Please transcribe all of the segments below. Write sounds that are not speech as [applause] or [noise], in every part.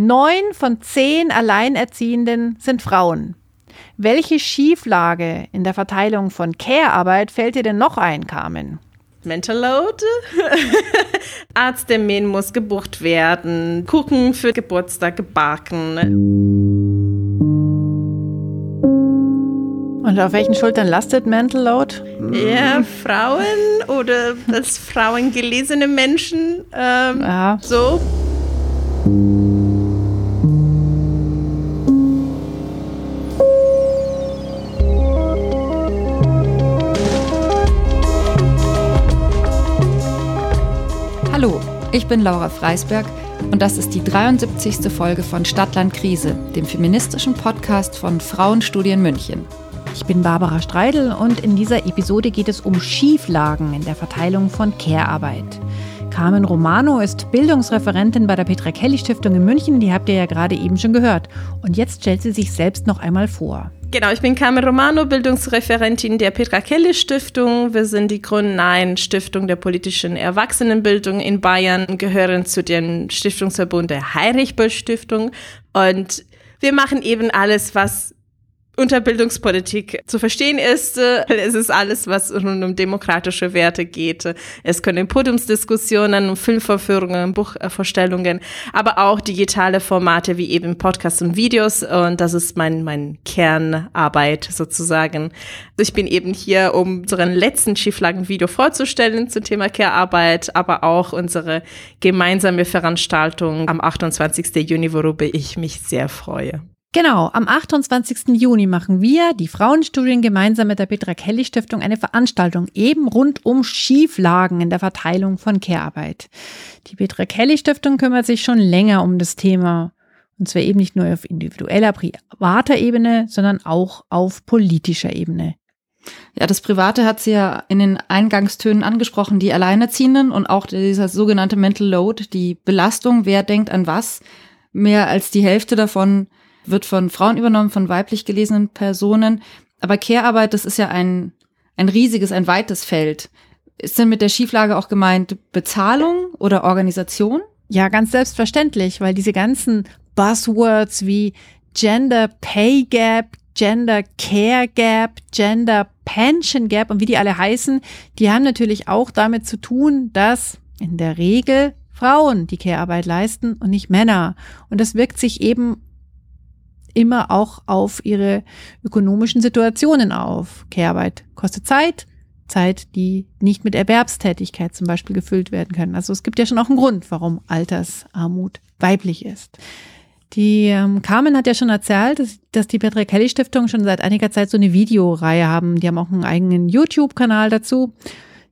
Neun von zehn Alleinerziehenden sind Frauen. Welche Schieflage in der Verteilung von Care-Arbeit fällt dir denn noch ein, Carmen? Mental Load. [laughs] Arzttermin muss gebucht werden. Kuchen für Geburtstag gebacken. Und auf welchen Schultern lastet Mental Load? Ja, Frauen oder als [laughs] Frauen gelesene Menschen. Ähm, ja. So. Bin Laura Freisberg und das ist die 73. Folge von Stadtland Krise, dem feministischen Podcast von Frauenstudien München. Ich bin Barbara Streidel und in dieser Episode geht es um Schieflagen in der Verteilung von Care-Arbeit. Carmen Romano ist Bildungsreferentin bei der Petra Kelly Stiftung in München, die habt ihr ja gerade eben schon gehört. Und jetzt stellt sie sich selbst noch einmal vor. Genau, ich bin Carmen Romano, Bildungsreferentin der Petra Kelly Stiftung. Wir sind die Grünnein Stiftung der politischen Erwachsenenbildung in Bayern, gehören zu dem Stiftungsverbund der Heinrich Böll Stiftung. Und wir machen eben alles, was unter Bildungspolitik zu verstehen ist. Äh, es ist alles, was rund um demokratische Werte geht. Es können Podiumsdiskussionen, Filmvorführungen, Buchvorstellungen, aber auch digitale Formate wie eben Podcasts und Videos. Und das ist mein, mein Kernarbeit sozusagen. Ich bin eben hier, um unseren letzten Schieflagen-Video vorzustellen zum Thema Care-Arbeit, aber auch unsere gemeinsame Veranstaltung am 28. Juni, worüber ich mich sehr freue. Genau, am 28. Juni machen wir, die Frauenstudien, gemeinsam mit der Petra Kelly Stiftung eine Veranstaltung eben rund um Schieflagen in der Verteilung von Care-Arbeit. Die Petra Kelly Stiftung kümmert sich schon länger um das Thema. Und zwar eben nicht nur auf individueller, privater Ebene, sondern auch auf politischer Ebene. Ja, das Private hat sie ja in den Eingangstönen angesprochen, die Alleinerziehenden und auch dieser sogenannte Mental Load, die Belastung, wer denkt an was. Mehr als die Hälfte davon wird von Frauen übernommen, von weiblich gelesenen Personen. Aber Care-Arbeit, das ist ja ein, ein riesiges, ein weites Feld. Ist denn mit der Schieflage auch gemeint Bezahlung oder Organisation? Ja, ganz selbstverständlich, weil diese ganzen Buzzwords wie Gender Pay Gap, Gender Care Gap, Gender Pension Gap und wie die alle heißen, die haben natürlich auch damit zu tun, dass in der Regel Frauen die Care-Arbeit leisten und nicht Männer. Und das wirkt sich eben immer auch auf ihre ökonomischen Situationen auf. Kehrarbeit kostet Zeit, Zeit, die nicht mit Erwerbstätigkeit zum Beispiel gefüllt werden können. Also es gibt ja schon auch einen Grund, warum Altersarmut weiblich ist. Die ähm, Carmen hat ja schon erzählt, dass, dass die Petra Kelly Stiftung schon seit einiger Zeit so eine Videoreihe haben. Die haben auch einen eigenen YouTube-Kanal dazu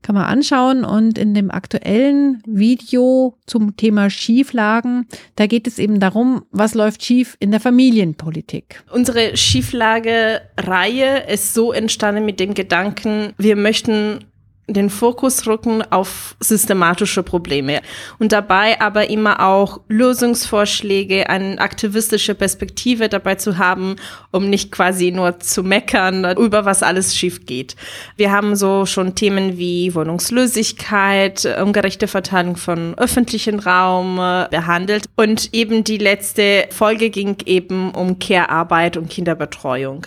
kann man anschauen. Und in dem aktuellen Video zum Thema Schieflagen, da geht es eben darum, was läuft schief in der Familienpolitik. Unsere Schieflage-Reihe ist so entstanden mit dem Gedanken, wir möchten den Fokus rücken auf systematische Probleme und dabei aber immer auch Lösungsvorschläge, eine aktivistische Perspektive dabei zu haben, um nicht quasi nur zu meckern, über was alles schief geht. Wir haben so schon Themen wie Wohnungslosigkeit, ungerechte Verteilung von öffentlichen Raum äh, behandelt und eben die letzte Folge ging eben um Care-Arbeit und Kinderbetreuung.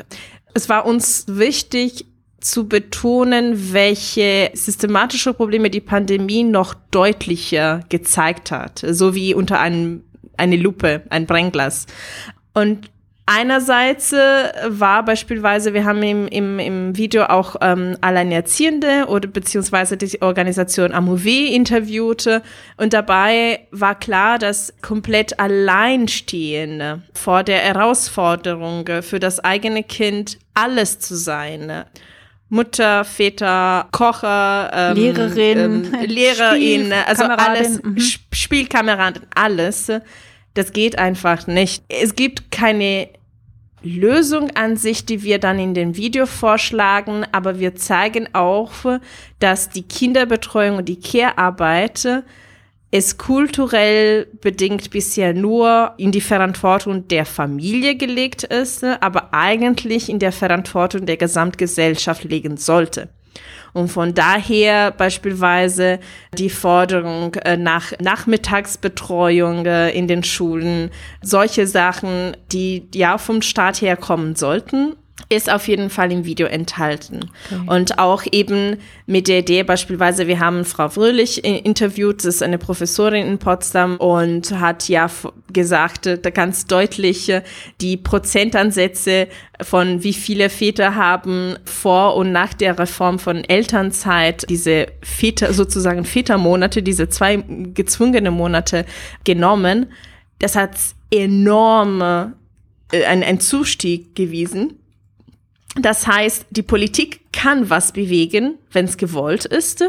Es war uns wichtig, zu betonen, welche systematische Probleme die Pandemie noch deutlicher gezeigt hat, so wie unter einem eine Lupe, ein Brennglas. Und Einerseits äh, war beispielsweise, wir haben im, im, im Video auch ähm, Alleinerziehende oder beziehungsweise die Organisation AMOV interviewte und dabei war klar, dass komplett Alleinstehende vor der Herausforderung für das eigene Kind alles zu sein Mutter, Väter, Kocher, ähm, Lehrerin, ähm, [laughs] Lehrerin, also alles, mhm. Spielkameradin, alles. Das geht einfach nicht. Es gibt keine Lösung an sich, die wir dann in dem Video vorschlagen, aber wir zeigen auch, dass die Kinderbetreuung und die Care-Arbeit es kulturell bedingt bisher nur in die Verantwortung der Familie gelegt ist, aber eigentlich in der Verantwortung der Gesamtgesellschaft liegen sollte. Und von daher beispielsweise die Forderung äh, nach Nachmittagsbetreuung äh, in den Schulen, solche Sachen, die ja vom Staat her kommen sollten, ist auf jeden Fall im Video enthalten. Okay. Und auch eben mit der Idee beispielsweise, wir haben Frau Fröhlich interviewt, das ist eine Professorin in Potsdam und hat ja gesagt, äh, ganz deutlich die Prozentansätze von wie viele Väter haben vor und nach der Reform von Elternzeit diese Väter, sozusagen Vätermonate, diese zwei gezwungene Monate genommen. Das hat enorm äh, ein, ein Zustieg gewesen. Das heißt, die Politik kann was bewegen, wenn es gewollt ist.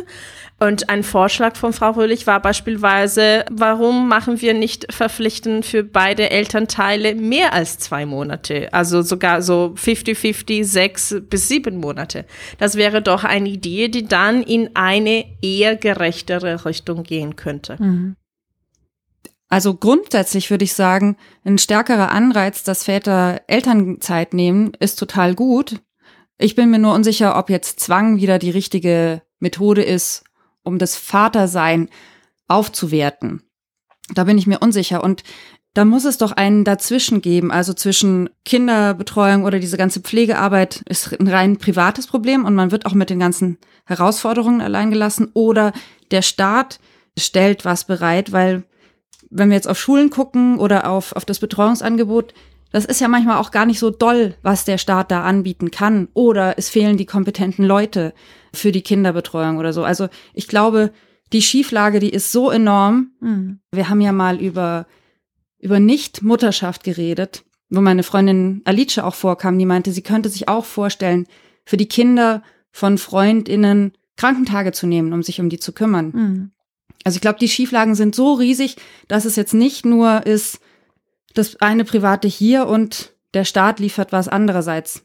Und ein Vorschlag von Frau Röhlich war beispielsweise, warum machen wir nicht verpflichtend für beide Elternteile mehr als zwei Monate? Also sogar so 50-50, sechs bis sieben Monate. Das wäre doch eine Idee, die dann in eine eher gerechtere Richtung gehen könnte. Mhm. Also grundsätzlich würde ich sagen, ein stärkerer Anreiz, dass Väter Elternzeit nehmen, ist total gut. Ich bin mir nur unsicher, ob jetzt Zwang wieder die richtige Methode ist, um das Vatersein aufzuwerten. Da bin ich mir unsicher. Und da muss es doch einen dazwischen geben. Also zwischen Kinderbetreuung oder diese ganze Pflegearbeit ist ein rein privates Problem und man wird auch mit den ganzen Herausforderungen allein gelassen. Oder der Staat stellt was bereit, weil wenn wir jetzt auf Schulen gucken oder auf, auf das Betreuungsangebot, das ist ja manchmal auch gar nicht so doll, was der Staat da anbieten kann. Oder es fehlen die kompetenten Leute für die Kinderbetreuung oder so. Also ich glaube, die Schieflage, die ist so enorm. Mhm. Wir haben ja mal über, über Nicht-Mutterschaft geredet, wo meine Freundin Alice auch vorkam, die meinte, sie könnte sich auch vorstellen, für die Kinder von FreundInnen Krankentage zu nehmen, um sich um die zu kümmern. Mhm. Also ich glaube, die Schieflagen sind so riesig, dass es jetzt nicht nur ist, das eine Private hier und der Staat liefert was andererseits.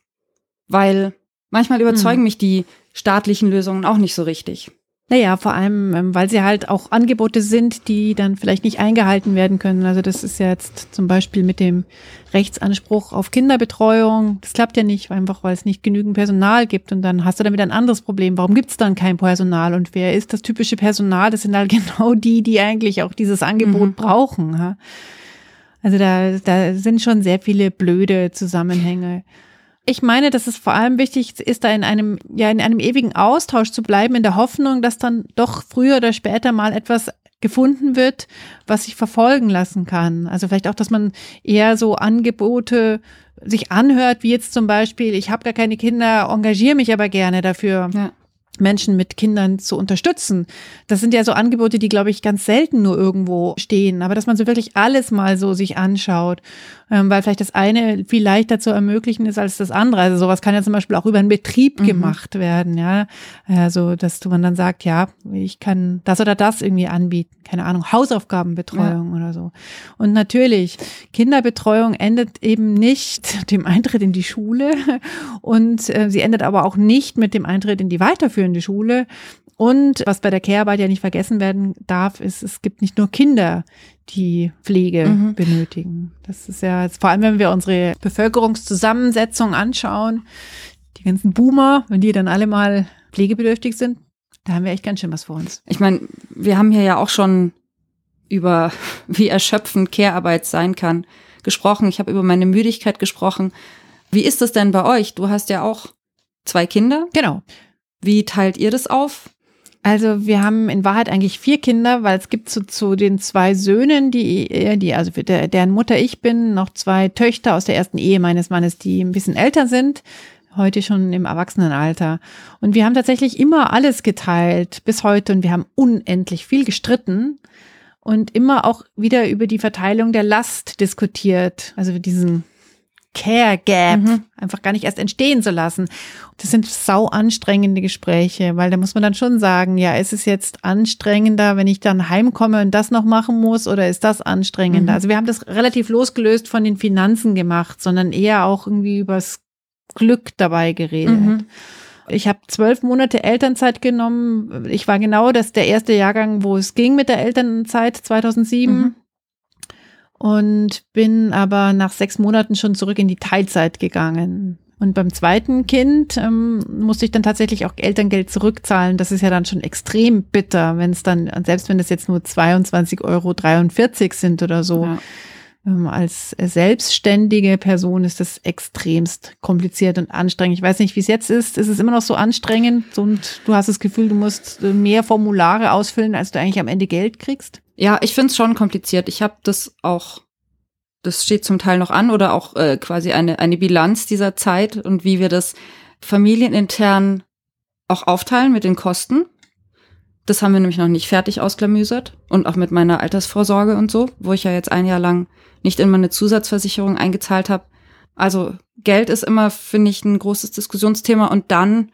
Weil manchmal überzeugen hm. mich die staatlichen Lösungen auch nicht so richtig. Naja, vor allem, ähm, weil sie halt auch Angebote sind, die dann vielleicht nicht eingehalten werden können. Also das ist ja jetzt zum Beispiel mit dem Rechtsanspruch auf Kinderbetreuung. Das klappt ja nicht, einfach weil es nicht genügend Personal gibt. Und dann hast du damit ein anderes Problem. Warum gibt es dann kein Personal? Und wer ist das typische Personal? Das sind halt [laughs] genau die, die eigentlich auch dieses Angebot mhm. brauchen. Also da, da sind schon sehr viele blöde Zusammenhänge. Ich meine, dass es vor allem wichtig ist, da in einem, ja, in einem ewigen Austausch zu bleiben, in der Hoffnung, dass dann doch früher oder später mal etwas gefunden wird, was sich verfolgen lassen kann. Also vielleicht auch, dass man eher so Angebote sich anhört, wie jetzt zum Beispiel, ich habe gar keine Kinder, engagiere mich aber gerne dafür. Ja. Menschen mit Kindern zu unterstützen. Das sind ja so Angebote, die, glaube ich, ganz selten nur irgendwo stehen, aber dass man so wirklich alles mal so sich anschaut, ähm, weil vielleicht das eine viel leichter zu ermöglichen ist als das andere. Also sowas kann ja zum Beispiel auch über einen Betrieb mhm. gemacht werden, ja. Also, dass man dann sagt, ja, ich kann das oder das irgendwie anbieten. Keine Ahnung, Hausaufgabenbetreuung ja. oder so. Und natürlich, Kinderbetreuung endet eben nicht dem Eintritt in die Schule und äh, sie endet aber auch nicht mit dem Eintritt in die weiterführende Schule. Und was bei der Care-Arbeit ja nicht vergessen werden darf, ist, es gibt nicht nur Kinder, die Pflege mhm. benötigen. Das ist ja jetzt, vor allem, wenn wir unsere Bevölkerungszusammensetzung anschauen, die ganzen Boomer, wenn die dann alle mal pflegebedürftig sind, da haben wir echt ganz schön was vor uns. Ich meine, wir haben hier ja auch schon über, [laughs] wie erschöpfend Care-Arbeit sein kann, gesprochen. Ich habe über meine Müdigkeit gesprochen. Wie ist das denn bei euch? Du hast ja auch zwei Kinder. Genau. Wie teilt ihr das auf? Also wir haben in Wahrheit eigentlich vier Kinder, weil es gibt zu, zu den zwei Söhnen, die, äh, die also der, deren Mutter ich bin, noch zwei Töchter aus der ersten Ehe meines Mannes, die ein bisschen älter sind, heute schon im Erwachsenenalter. Und wir haben tatsächlich immer alles geteilt bis heute und wir haben unendlich viel gestritten und immer auch wieder über die Verteilung der Last diskutiert. Also diesen Care Gap mhm. einfach gar nicht erst entstehen zu lassen. Das sind sau anstrengende Gespräche, weil da muss man dann schon sagen, ja, ist es jetzt anstrengender, wenn ich dann heimkomme und das noch machen muss oder ist das anstrengender? Mhm. Also wir haben das relativ losgelöst von den Finanzen gemacht, sondern eher auch irgendwie übers Glück dabei geredet. Mhm. Ich habe zwölf Monate Elternzeit genommen. Ich war genau das der erste Jahrgang, wo es ging mit der Elternzeit 2007. Mhm und bin aber nach sechs Monaten schon zurück in die Teilzeit gegangen. Und beim zweiten Kind ähm, musste ich dann tatsächlich auch Elterngeld zurückzahlen. Das ist ja dann schon extrem bitter, wenn es dann, selbst wenn es jetzt nur 22,43 Euro sind oder so. Ja. Ähm, als selbstständige Person ist das extremst kompliziert und anstrengend. Ich weiß nicht, wie es jetzt ist. Ist es immer noch so anstrengend und du hast das Gefühl, du musst mehr Formulare ausfüllen, als du eigentlich am Ende Geld kriegst? Ja, ich finde es schon kompliziert. Ich habe das auch das steht zum Teil noch an oder auch äh, quasi eine, eine Bilanz dieser Zeit und wie wir das familienintern auch aufteilen mit den Kosten. Das haben wir nämlich noch nicht fertig ausklamüsert und auch mit meiner Altersvorsorge und so, wo ich ja jetzt ein Jahr lang nicht in meine Zusatzversicherung eingezahlt habe. Also Geld ist immer, finde ich, ein großes Diskussionsthema und dann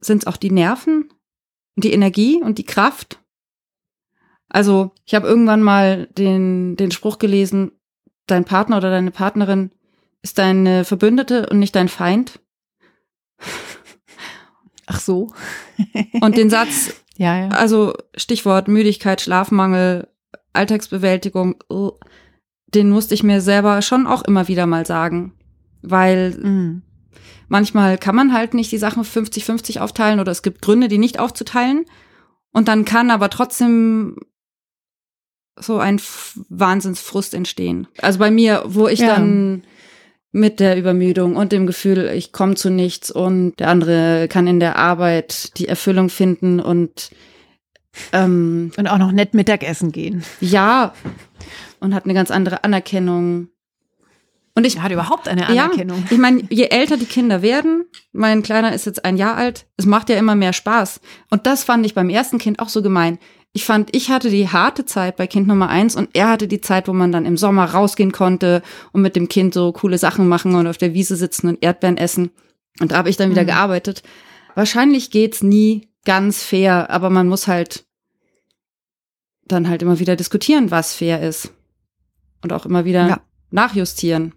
sind es auch die Nerven, die Energie und die Kraft. Also ich habe irgendwann mal den, den Spruch gelesen, dein Partner oder deine Partnerin ist deine Verbündete und nicht dein Feind. Ach so. und den Satz, ja, ja. also Stichwort Müdigkeit, Schlafmangel, Alltagsbewältigung, den musste ich mir selber schon auch immer wieder mal sagen, weil mhm. manchmal kann man halt nicht die Sachen 50-50 aufteilen oder es gibt Gründe, die nicht aufzuteilen. Und dann kann aber trotzdem so ein Wahnsinnsfrust entstehen. Also bei mir, wo ich ja. dann mit der Übermüdung und dem Gefühl, ich komme zu nichts und der andere kann in der Arbeit die Erfüllung finden und ähm, und auch noch nett Mittagessen gehen. Ja, und hat eine ganz andere Anerkennung. Und ich hat überhaupt eine Anerkennung. Ja, ich meine, je älter die Kinder werden, mein Kleiner ist jetzt ein Jahr alt, es macht ja immer mehr Spaß. Und das fand ich beim ersten Kind auch so gemein ich fand, ich hatte die harte Zeit bei Kind Nummer eins und er hatte die Zeit, wo man dann im Sommer rausgehen konnte und mit dem Kind so coole Sachen machen und auf der Wiese sitzen und Erdbeeren essen. Und da habe ich dann wieder mhm. gearbeitet. Wahrscheinlich geht's nie ganz fair, aber man muss halt dann halt immer wieder diskutieren, was fair ist. Und auch immer wieder ja. nachjustieren.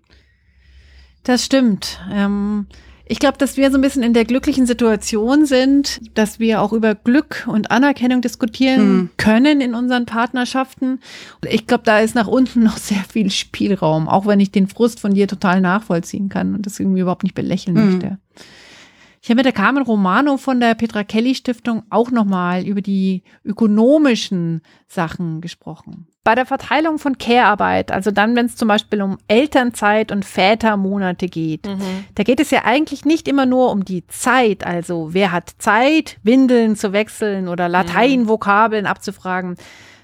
Das stimmt. Ähm ich glaube, dass wir so ein bisschen in der glücklichen Situation sind, dass wir auch über Glück und Anerkennung diskutieren mhm. können in unseren Partnerschaften. Ich glaube, da ist nach unten [laughs] noch sehr viel Spielraum, auch wenn ich den Frust von dir total nachvollziehen kann und das irgendwie überhaupt nicht belächeln mhm. möchte. Ich habe mit der Carmen Romano von der Petra Kelly Stiftung auch nochmal über die ökonomischen Sachen gesprochen. Bei der Verteilung von Care-Arbeit, also dann, wenn es zum Beispiel um Elternzeit und Vätermonate geht, mhm. da geht es ja eigentlich nicht immer nur um die Zeit, also wer hat Zeit, Windeln zu wechseln oder Lateinvokabeln abzufragen,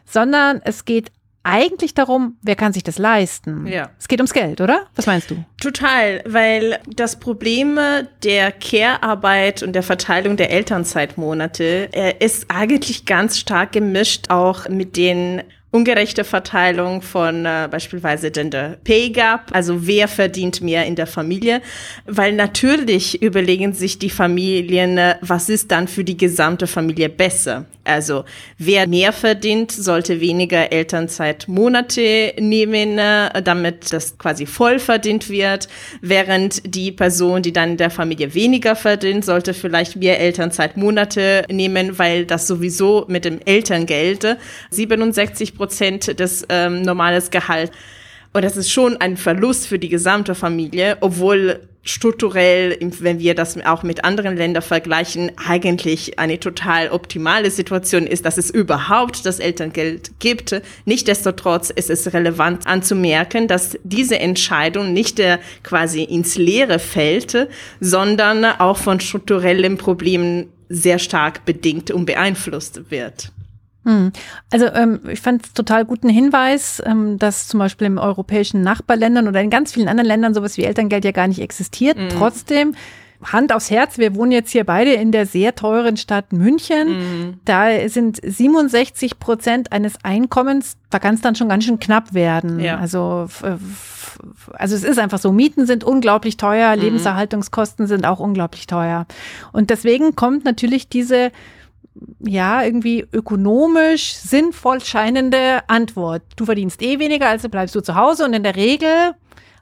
sondern es geht eigentlich darum, wer kann sich das leisten. Ja. Es geht ums Geld, oder? Was meinst du? Total, weil das Problem der Care-Arbeit und der Verteilung der Elternzeitmonate äh, ist eigentlich ganz stark gemischt auch mit den ungerechte Verteilung von äh, beispielsweise Gender Pay Gap, also wer verdient mehr in der Familie, weil natürlich überlegen sich die Familien, äh, was ist dann für die gesamte Familie besser. Also wer mehr verdient, sollte weniger Elternzeitmonate nehmen, äh, damit das quasi voll verdient wird, während die Person, die dann in der Familie weniger verdient, sollte vielleicht mehr Elternzeitmonate nehmen, weil das sowieso mit dem Elterngeld 67 Prozent des ähm, normales Gehalt. Und das ist schon ein Verlust für die gesamte Familie, obwohl strukturell, wenn wir das auch mit anderen Ländern vergleichen, eigentlich eine total optimale Situation ist, dass es überhaupt das Elterngeld gibt. Nichtsdestotrotz ist es relevant anzumerken, dass diese Entscheidung nicht quasi ins Leere fällt, sondern auch von strukturellen Problemen sehr stark bedingt und beeinflusst wird. Hm. Also ähm, ich fand es total guten Hinweis, ähm, dass zum Beispiel im europäischen Nachbarländern oder in ganz vielen anderen Ländern sowas wie Elterngeld ja gar nicht existiert. Mhm. Trotzdem Hand aufs Herz, wir wohnen jetzt hier beide in der sehr teuren Stadt München. Mhm. Da sind 67 Prozent eines Einkommens, da kann es dann schon ganz schön knapp werden. Ja. Also, also es ist einfach so, Mieten sind unglaublich teuer, mhm. Lebenserhaltungskosten sind auch unglaublich teuer. Und deswegen kommt natürlich diese ja, irgendwie ökonomisch sinnvoll scheinende Antwort. Du verdienst eh weniger, also bleibst du zu Hause und in der Regel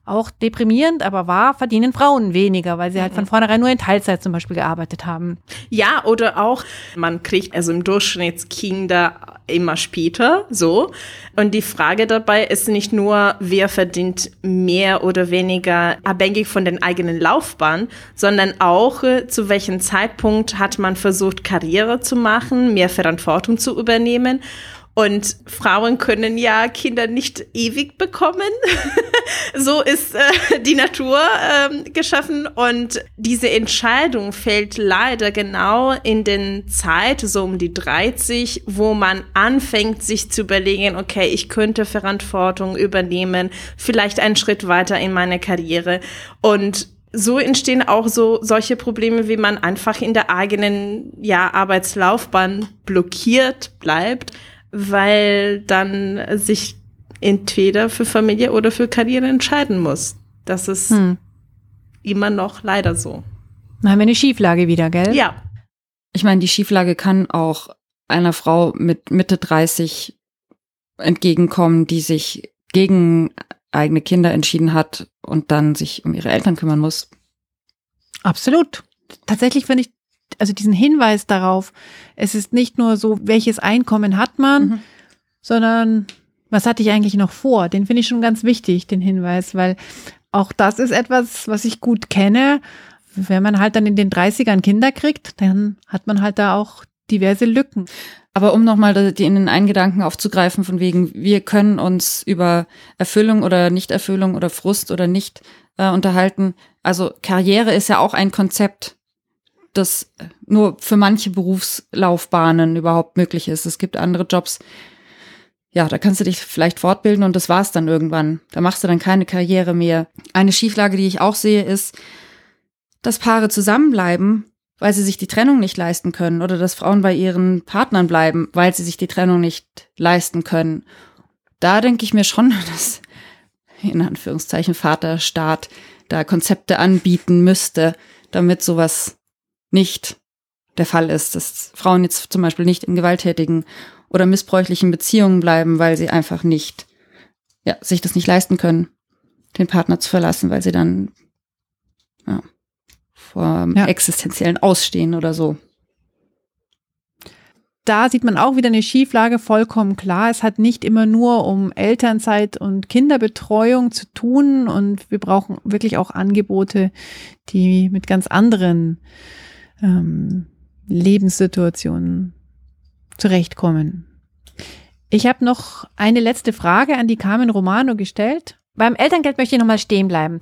auch deprimierend, aber wahr, verdienen Frauen weniger, weil sie halt von mhm. vornherein nur in Teilzeit zum Beispiel gearbeitet haben. Ja, oder auch, man kriegt also im Durchschnitt Kinder immer später, so. Und die Frage dabei ist nicht nur, wer verdient mehr oder weniger abhängig von den eigenen Laufbahn, sondern auch, äh, zu welchem Zeitpunkt hat man versucht, Karriere zu machen, mehr Verantwortung zu übernehmen und Frauen können ja Kinder nicht ewig bekommen. [laughs] so ist äh, die Natur äh, geschaffen. Und diese Entscheidung fällt leider genau in den Zeit, so um die 30, wo man anfängt, sich zu überlegen, okay, ich könnte Verantwortung übernehmen, vielleicht einen Schritt weiter in meine Karriere. Und so entstehen auch so solche Probleme, wie man einfach in der eigenen ja, Arbeitslaufbahn blockiert bleibt weil dann sich entweder für Familie oder für Karriere entscheiden muss. Das ist hm. immer noch leider so. Dann haben wir eine Schieflage wieder, gell? Ja. Ich meine, die Schieflage kann auch einer Frau mit Mitte 30 entgegenkommen, die sich gegen eigene Kinder entschieden hat und dann sich um ihre Eltern kümmern muss. Absolut. Tatsächlich finde ich also diesen Hinweis darauf, es ist nicht nur so, welches Einkommen hat man, mhm. sondern was hatte ich eigentlich noch vor? Den finde ich schon ganz wichtig, den Hinweis, weil auch das ist etwas, was ich gut kenne. Wenn man halt dann in den 30ern Kinder kriegt, dann hat man halt da auch diverse Lücken. Aber um nochmal die in den einen Gedanken aufzugreifen, von wegen, wir können uns über Erfüllung oder Nichterfüllung oder Frust oder nicht äh, unterhalten. Also Karriere ist ja auch ein Konzept das nur für manche Berufslaufbahnen überhaupt möglich ist. Es gibt andere Jobs, ja, da kannst du dich vielleicht fortbilden und das war's dann irgendwann. Da machst du dann keine Karriere mehr. Eine Schieflage, die ich auch sehe, ist, dass Paare zusammenbleiben, weil sie sich die Trennung nicht leisten können oder dass Frauen bei ihren Partnern bleiben, weil sie sich die Trennung nicht leisten können. Da denke ich mir schon, [laughs] dass in Anführungszeichen Vaterstaat da Konzepte anbieten müsste, damit sowas nicht der Fall ist, dass Frauen jetzt zum Beispiel nicht in gewalttätigen oder missbräuchlichen Beziehungen bleiben, weil sie einfach nicht, ja, sich das nicht leisten können, den Partner zu verlassen, weil sie dann ja, vor ja. existenziellen Ausstehen oder so da sieht man auch wieder eine Schieflage vollkommen klar. Es hat nicht immer nur um Elternzeit und Kinderbetreuung zu tun und wir brauchen wirklich auch Angebote, die mit ganz anderen ähm, Lebenssituationen zurechtkommen. Ich habe noch eine letzte Frage an die Carmen Romano gestellt. Beim Elterngeld möchte ich nochmal stehen bleiben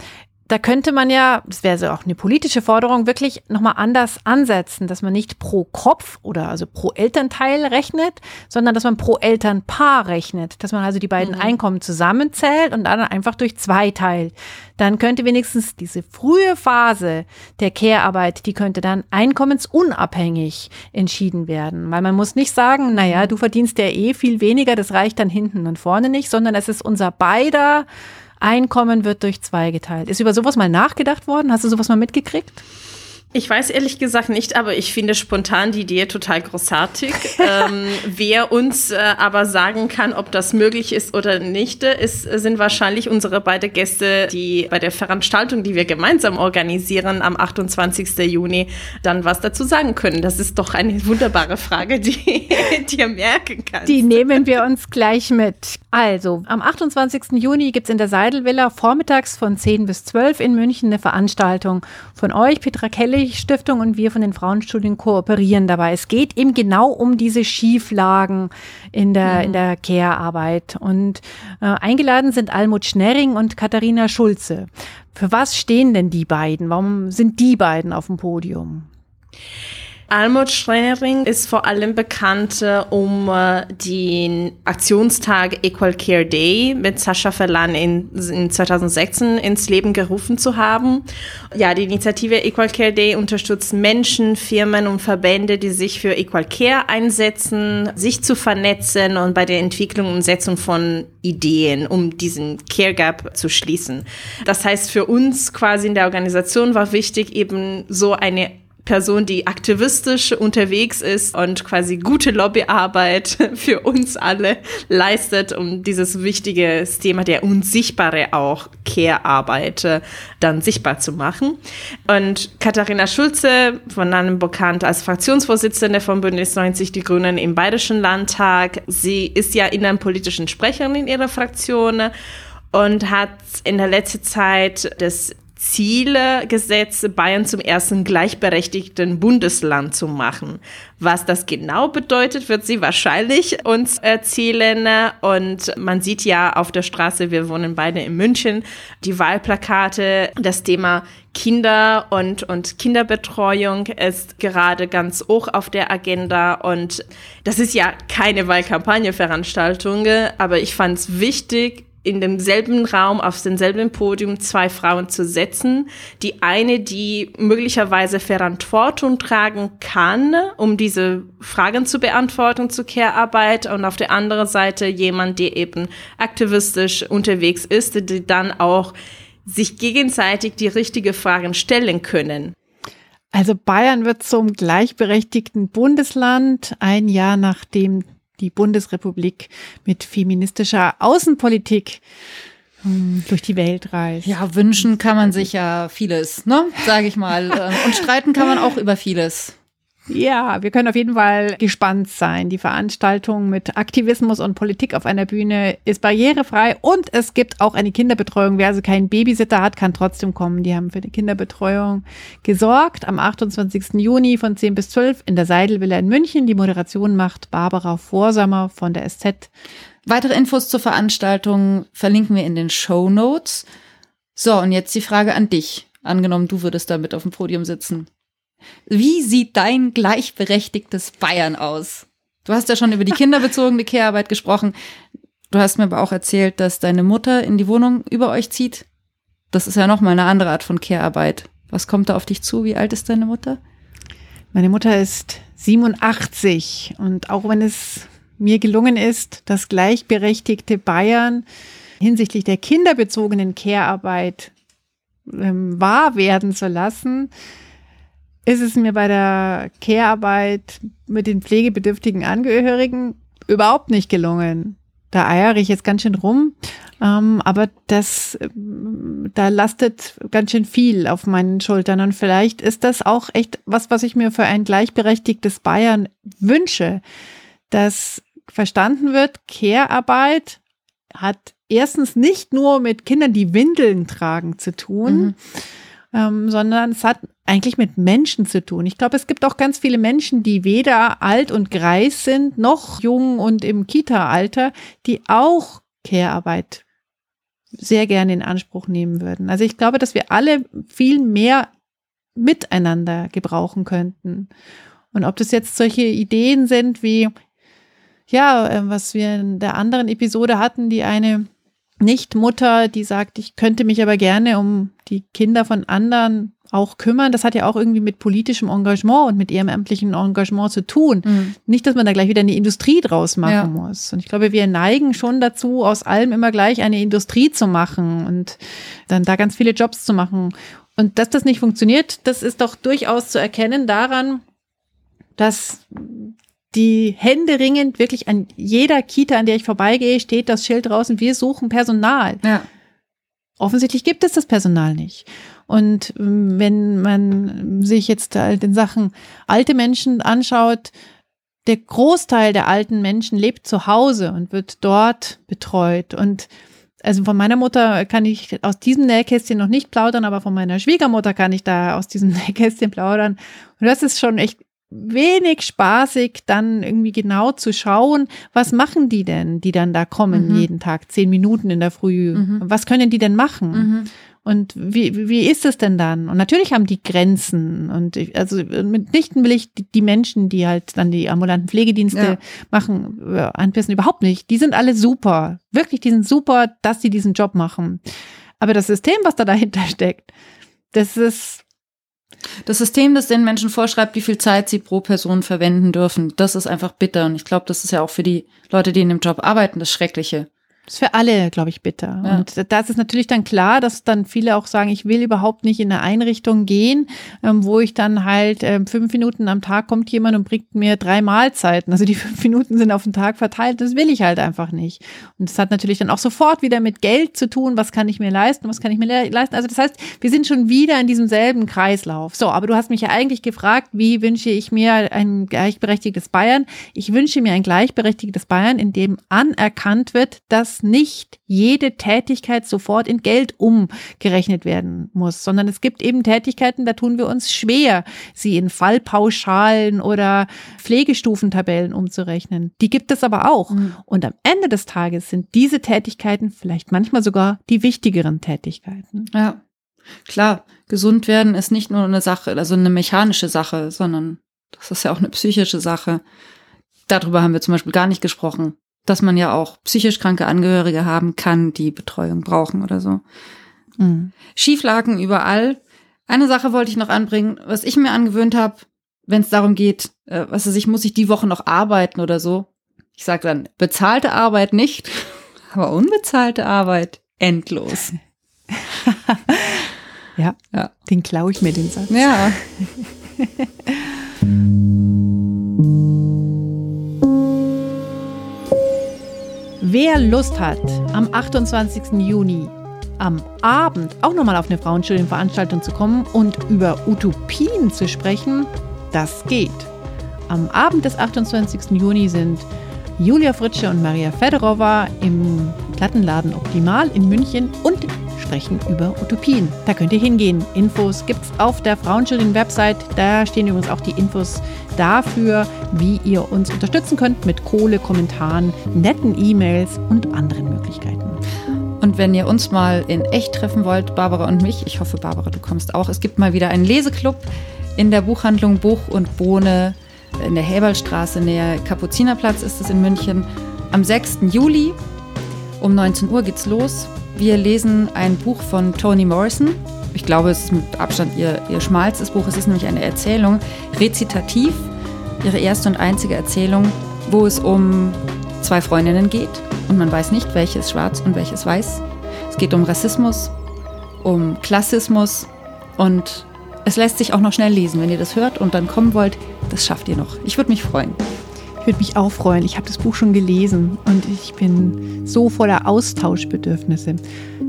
da könnte man ja, das wäre so auch eine politische Forderung, wirklich nochmal anders ansetzen, dass man nicht pro Kopf oder also pro Elternteil rechnet, sondern dass man pro Elternpaar rechnet, dass man also die beiden mhm. Einkommen zusammenzählt und dann einfach durch zwei teilt. Dann könnte wenigstens diese frühe Phase der Care-Arbeit, die könnte dann einkommensunabhängig entschieden werden, weil man muss nicht sagen, naja, du verdienst ja eh viel weniger, das reicht dann hinten und vorne nicht, sondern es ist unser beider Einkommen wird durch zwei geteilt. Ist über sowas mal nachgedacht worden? Hast du sowas mal mitgekriegt? Ich weiß ehrlich gesagt nicht, aber ich finde spontan die Idee total großartig. [laughs] ähm, wer uns äh, aber sagen kann, ob das möglich ist oder nicht, ist, sind wahrscheinlich unsere beiden Gäste, die bei der Veranstaltung, die wir gemeinsam organisieren am 28. Juni, dann was dazu sagen können. Das ist doch eine wunderbare Frage, die [laughs] dir merken kannst. Die nehmen wir uns gleich mit. Also, am 28. Juni gibt's in der Seidelvilla vormittags von 10 bis 12 in München eine Veranstaltung von euch, Petra Kelly Stiftung und wir von den Frauenstudien kooperieren dabei. Es geht eben genau um diese Schieflagen in der, mhm. in der Care-Arbeit. Und äh, eingeladen sind Almut Schnerring und Katharina Schulze. Für was stehen denn die beiden? Warum sind die beiden auf dem Podium? Almut Schreinering ist vor allem bekannt äh, um äh, den Aktionstag Equal Care Day mit Sascha Verlan in, in 2016 ins Leben gerufen zu haben. Ja, die Initiative Equal Care Day unterstützt Menschen, Firmen und Verbände, die sich für Equal Care einsetzen, sich zu vernetzen und bei der Entwicklung und Umsetzung von Ideen, um diesen Care Gap zu schließen. Das heißt, für uns quasi in der Organisation war wichtig, eben so eine Person, die aktivistisch unterwegs ist und quasi gute Lobbyarbeit [laughs] für uns alle leistet, um dieses wichtige Thema der unsichtbare auch Care-Arbeit äh, dann sichtbar zu machen. Und Katharina Schulze, von einem bekannt als Fraktionsvorsitzende von Bündnis 90 Die Grünen im Bayerischen Landtag, sie ist ja innenpolitischen Sprecherin in ihrer Fraktion und hat in der letzten Zeit das Ziele gesetzt, Bayern zum ersten gleichberechtigten Bundesland zu machen. Was das genau bedeutet, wird sie wahrscheinlich uns erzählen. Und man sieht ja auf der Straße, wir wohnen beide in München, die Wahlplakate, das Thema Kinder und, und Kinderbetreuung ist gerade ganz hoch auf der Agenda. Und das ist ja keine Wahlkampagneveranstaltung, aber ich fand es wichtig, in demselben Raum, auf demselben Podium zwei Frauen zu setzen. Die eine, die möglicherweise Verantwortung tragen kann, um diese Fragen zu beantworten zur Care-Arbeit und auf der anderen Seite jemand, der eben aktivistisch unterwegs ist, die dann auch sich gegenseitig die richtigen Fragen stellen können. Also Bayern wird zum gleichberechtigten Bundesland ein Jahr nachdem die Bundesrepublik mit feministischer Außenpolitik hm, durch die Welt reist. Ja, wünschen kann man sich ja vieles, ne? Sage ich mal. [laughs] Und streiten kann man auch über vieles. Ja, wir können auf jeden Fall gespannt sein. Die Veranstaltung mit Aktivismus und Politik auf einer Bühne ist barrierefrei und es gibt auch eine Kinderbetreuung. Wer also keinen Babysitter hat, kann trotzdem kommen. Die haben für die Kinderbetreuung gesorgt. Am 28. Juni von 10 bis 12 in der Seidelvilla in München. Die Moderation macht Barbara Vorsammer von der SZ. Weitere Infos zur Veranstaltung verlinken wir in den Show Notes. So, und jetzt die Frage an dich. Angenommen, du würdest da mit auf dem Podium sitzen. Wie sieht dein gleichberechtigtes Bayern aus? Du hast ja schon über die kinderbezogene Care-Arbeit gesprochen. Du hast mir aber auch erzählt, dass deine Mutter in die Wohnung über euch zieht. Das ist ja nochmal eine andere Art von Care-Arbeit. Was kommt da auf dich zu? Wie alt ist deine Mutter? Meine Mutter ist 87 und auch wenn es mir gelungen ist, das gleichberechtigte Bayern hinsichtlich der kinderbezogenen Care-Arbeit ähm, wahr werden zu lassen, ist es mir bei der Care-Arbeit mit den pflegebedürftigen Angehörigen überhaupt nicht gelungen. Da eiere ich jetzt ganz schön rum, ähm, aber das, da lastet ganz schön viel auf meinen Schultern und vielleicht ist das auch echt was, was ich mir für ein gleichberechtigtes Bayern wünsche, dass verstanden wird, Care-Arbeit hat erstens nicht nur mit Kindern, die Windeln tragen, zu tun, mhm. Ähm, sondern es hat eigentlich mit Menschen zu tun. Ich glaube, es gibt auch ganz viele Menschen, die weder alt und greis sind, noch jung und im Kita-Alter, die auch Care-Arbeit sehr gerne in Anspruch nehmen würden. Also ich glaube, dass wir alle viel mehr miteinander gebrauchen könnten. Und ob das jetzt solche Ideen sind wie, ja, äh, was wir in der anderen Episode hatten, die eine Nicht-Mutter, die sagt, ich könnte mich aber gerne um die Kinder von anderen auch kümmern, das hat ja auch irgendwie mit politischem Engagement und mit ehrenamtlichem Engagement zu tun. Mhm. Nicht, dass man da gleich wieder eine Industrie draus machen ja. muss. Und ich glaube, wir neigen schon dazu, aus allem immer gleich eine Industrie zu machen und dann da ganz viele Jobs zu machen. Und dass das nicht funktioniert, das ist doch durchaus zu erkennen daran, dass die Hände ringend wirklich an jeder Kita, an der ich vorbeigehe, steht das Schild draußen, wir suchen Personal. Ja. Offensichtlich gibt es das Personal nicht. Und ähm, wenn man sich jetzt halt in Sachen alte Menschen anschaut, der Großteil der alten Menschen lebt zu Hause und wird dort betreut. Und also von meiner Mutter kann ich aus diesem Nähkästchen noch nicht plaudern, aber von meiner Schwiegermutter kann ich da aus diesem [laughs] Nähkästchen plaudern. Und das ist schon echt wenig spaßig, dann irgendwie genau zu schauen, was machen die denn, die dann da kommen mhm. jeden Tag, zehn Minuten in der Früh. Mhm. Was können die denn machen? Mhm. Und wie, wie ist es denn dann? Und natürlich haben die Grenzen. Und ich, also mitnichten will ich die, Menschen, die halt dann die ambulanten Pflegedienste ja. machen, äh, anpissen, überhaupt nicht. Die sind alle super. Wirklich, die sind super, dass sie diesen Job machen. Aber das System, was da dahinter [laughs] steckt, das ist. Das System, das den Menschen vorschreibt, wie viel Zeit sie pro Person verwenden dürfen, das ist einfach bitter. Und ich glaube, das ist ja auch für die Leute, die in dem Job arbeiten, das Schreckliche. Das ist für alle, glaube ich, bitter. Ja. Und das ist natürlich dann klar, dass dann viele auch sagen, ich will überhaupt nicht in eine Einrichtung gehen, ähm, wo ich dann halt ähm, fünf Minuten am Tag kommt jemand und bringt mir drei Mahlzeiten. Also die [laughs] fünf Minuten sind auf den Tag verteilt. Das will ich halt einfach nicht. Und das hat natürlich dann auch sofort wieder mit Geld zu tun. Was kann ich mir leisten? Was kann ich mir leisten? Also das heißt, wir sind schon wieder in diesem selben Kreislauf. So, aber du hast mich ja eigentlich gefragt, wie wünsche ich mir ein gleichberechtigtes Bayern? Ich wünsche mir ein gleichberechtigtes Bayern, in dem anerkannt wird, dass nicht jede Tätigkeit sofort in Geld umgerechnet werden muss, sondern es gibt eben Tätigkeiten, da tun wir uns schwer, sie in Fallpauschalen oder Pflegestufentabellen umzurechnen. Die gibt es aber auch. Mhm. Und am Ende des Tages sind diese Tätigkeiten vielleicht manchmal sogar die wichtigeren Tätigkeiten. Ja. Klar, gesund werden ist nicht nur eine Sache, also eine mechanische Sache, sondern das ist ja auch eine psychische Sache. Darüber haben wir zum Beispiel gar nicht gesprochen dass man ja auch psychisch kranke Angehörige haben kann, die Betreuung brauchen oder so. Mhm. Schieflagen überall. Eine Sache wollte ich noch anbringen, was ich mir angewöhnt habe, wenn es darum geht, äh, was weiß ich, muss ich die Woche noch arbeiten oder so. Ich sage dann, bezahlte Arbeit nicht, [laughs] aber unbezahlte Arbeit endlos. [laughs] ja, ja, den klaue ich mir den Satz. Ja. [laughs] Wer Lust hat, am 28. Juni am Abend auch nochmal auf eine Frauenstudienveranstaltung zu kommen und über Utopien zu sprechen, das geht. Am Abend des 28. Juni sind Julia Fritsche und Maria Federova im Plattenladen Optimal in München und sprechen über Utopien. Da könnt ihr hingehen. Infos gibt es auf der Frauenschulden-Website. Da stehen übrigens auch die Infos dafür, wie ihr uns unterstützen könnt mit Kohle, Kommentaren, netten E-Mails und anderen Möglichkeiten. Und wenn ihr uns mal in echt treffen wollt, Barbara und mich, ich hoffe, Barbara, du kommst auch. Es gibt mal wieder einen Leseklub in der Buchhandlung Buch und Bohne in der Häberlstraße näher Kapuzinerplatz ist es in München. Am 6. Juli um 19 Uhr geht's los. Wir lesen ein Buch von Toni Morrison. Ich glaube, es ist mit Abstand ihr, ihr schmalstes Buch. Es ist nämlich eine Erzählung, rezitativ, ihre erste und einzige Erzählung, wo es um zwei Freundinnen geht und man weiß nicht, welches schwarz und welches weiß. Es geht um Rassismus, um Klassismus und es lässt sich auch noch schnell lesen. Wenn ihr das hört und dann kommen wollt, das schafft ihr noch. Ich würde mich freuen. Ich würde mich auch freuen. Ich habe das Buch schon gelesen und ich bin so voller Austauschbedürfnisse.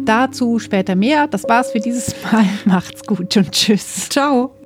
Dazu später mehr. Das war's für dieses Mal. [laughs] Macht's gut und tschüss. Ciao.